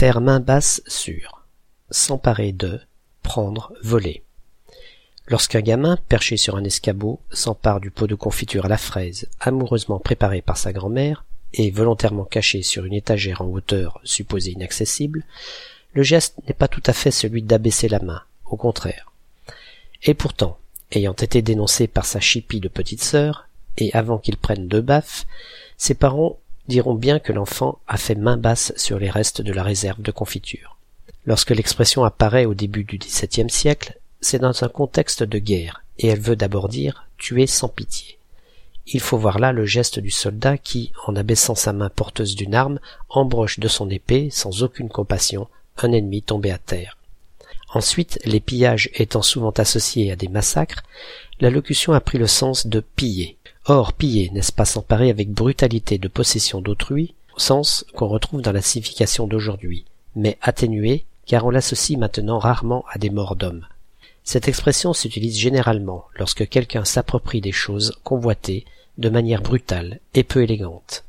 Faire main basse sur. S'emparer de. Prendre, voler. Lorsqu'un gamin, perché sur un escabeau, s'empare du pot de confiture à la fraise, amoureusement préparé par sa grand-mère, et volontairement caché sur une étagère en hauteur supposée inaccessible, le geste n'est pas tout à fait celui d'abaisser la main, au contraire. Et pourtant, ayant été dénoncé par sa chipie de petite sœur, et avant qu'il prenne deux baffes, ses parents diront bien que l'enfant a fait main basse sur les restes de la réserve de confiture. Lorsque l'expression apparaît au début du XVIIe siècle, c'est dans un contexte de guerre, et elle veut d'abord dire tuer sans pitié. Il faut voir là le geste du soldat qui, en abaissant sa main porteuse d'une arme, embroche de son épée, sans aucune compassion, un ennemi tombé à terre. Ensuite, les pillages étant souvent associés à des massacres, la locution a pris le sens de piller. Or, piller, n'est-ce pas s'emparer avec brutalité de possession d'autrui, sens qu'on retrouve dans la signification d'aujourd'hui, mais atténué, car on l'associe maintenant rarement à des morts d'hommes. Cette expression s'utilise généralement lorsque quelqu'un s'approprie des choses convoitées de manière brutale et peu élégante.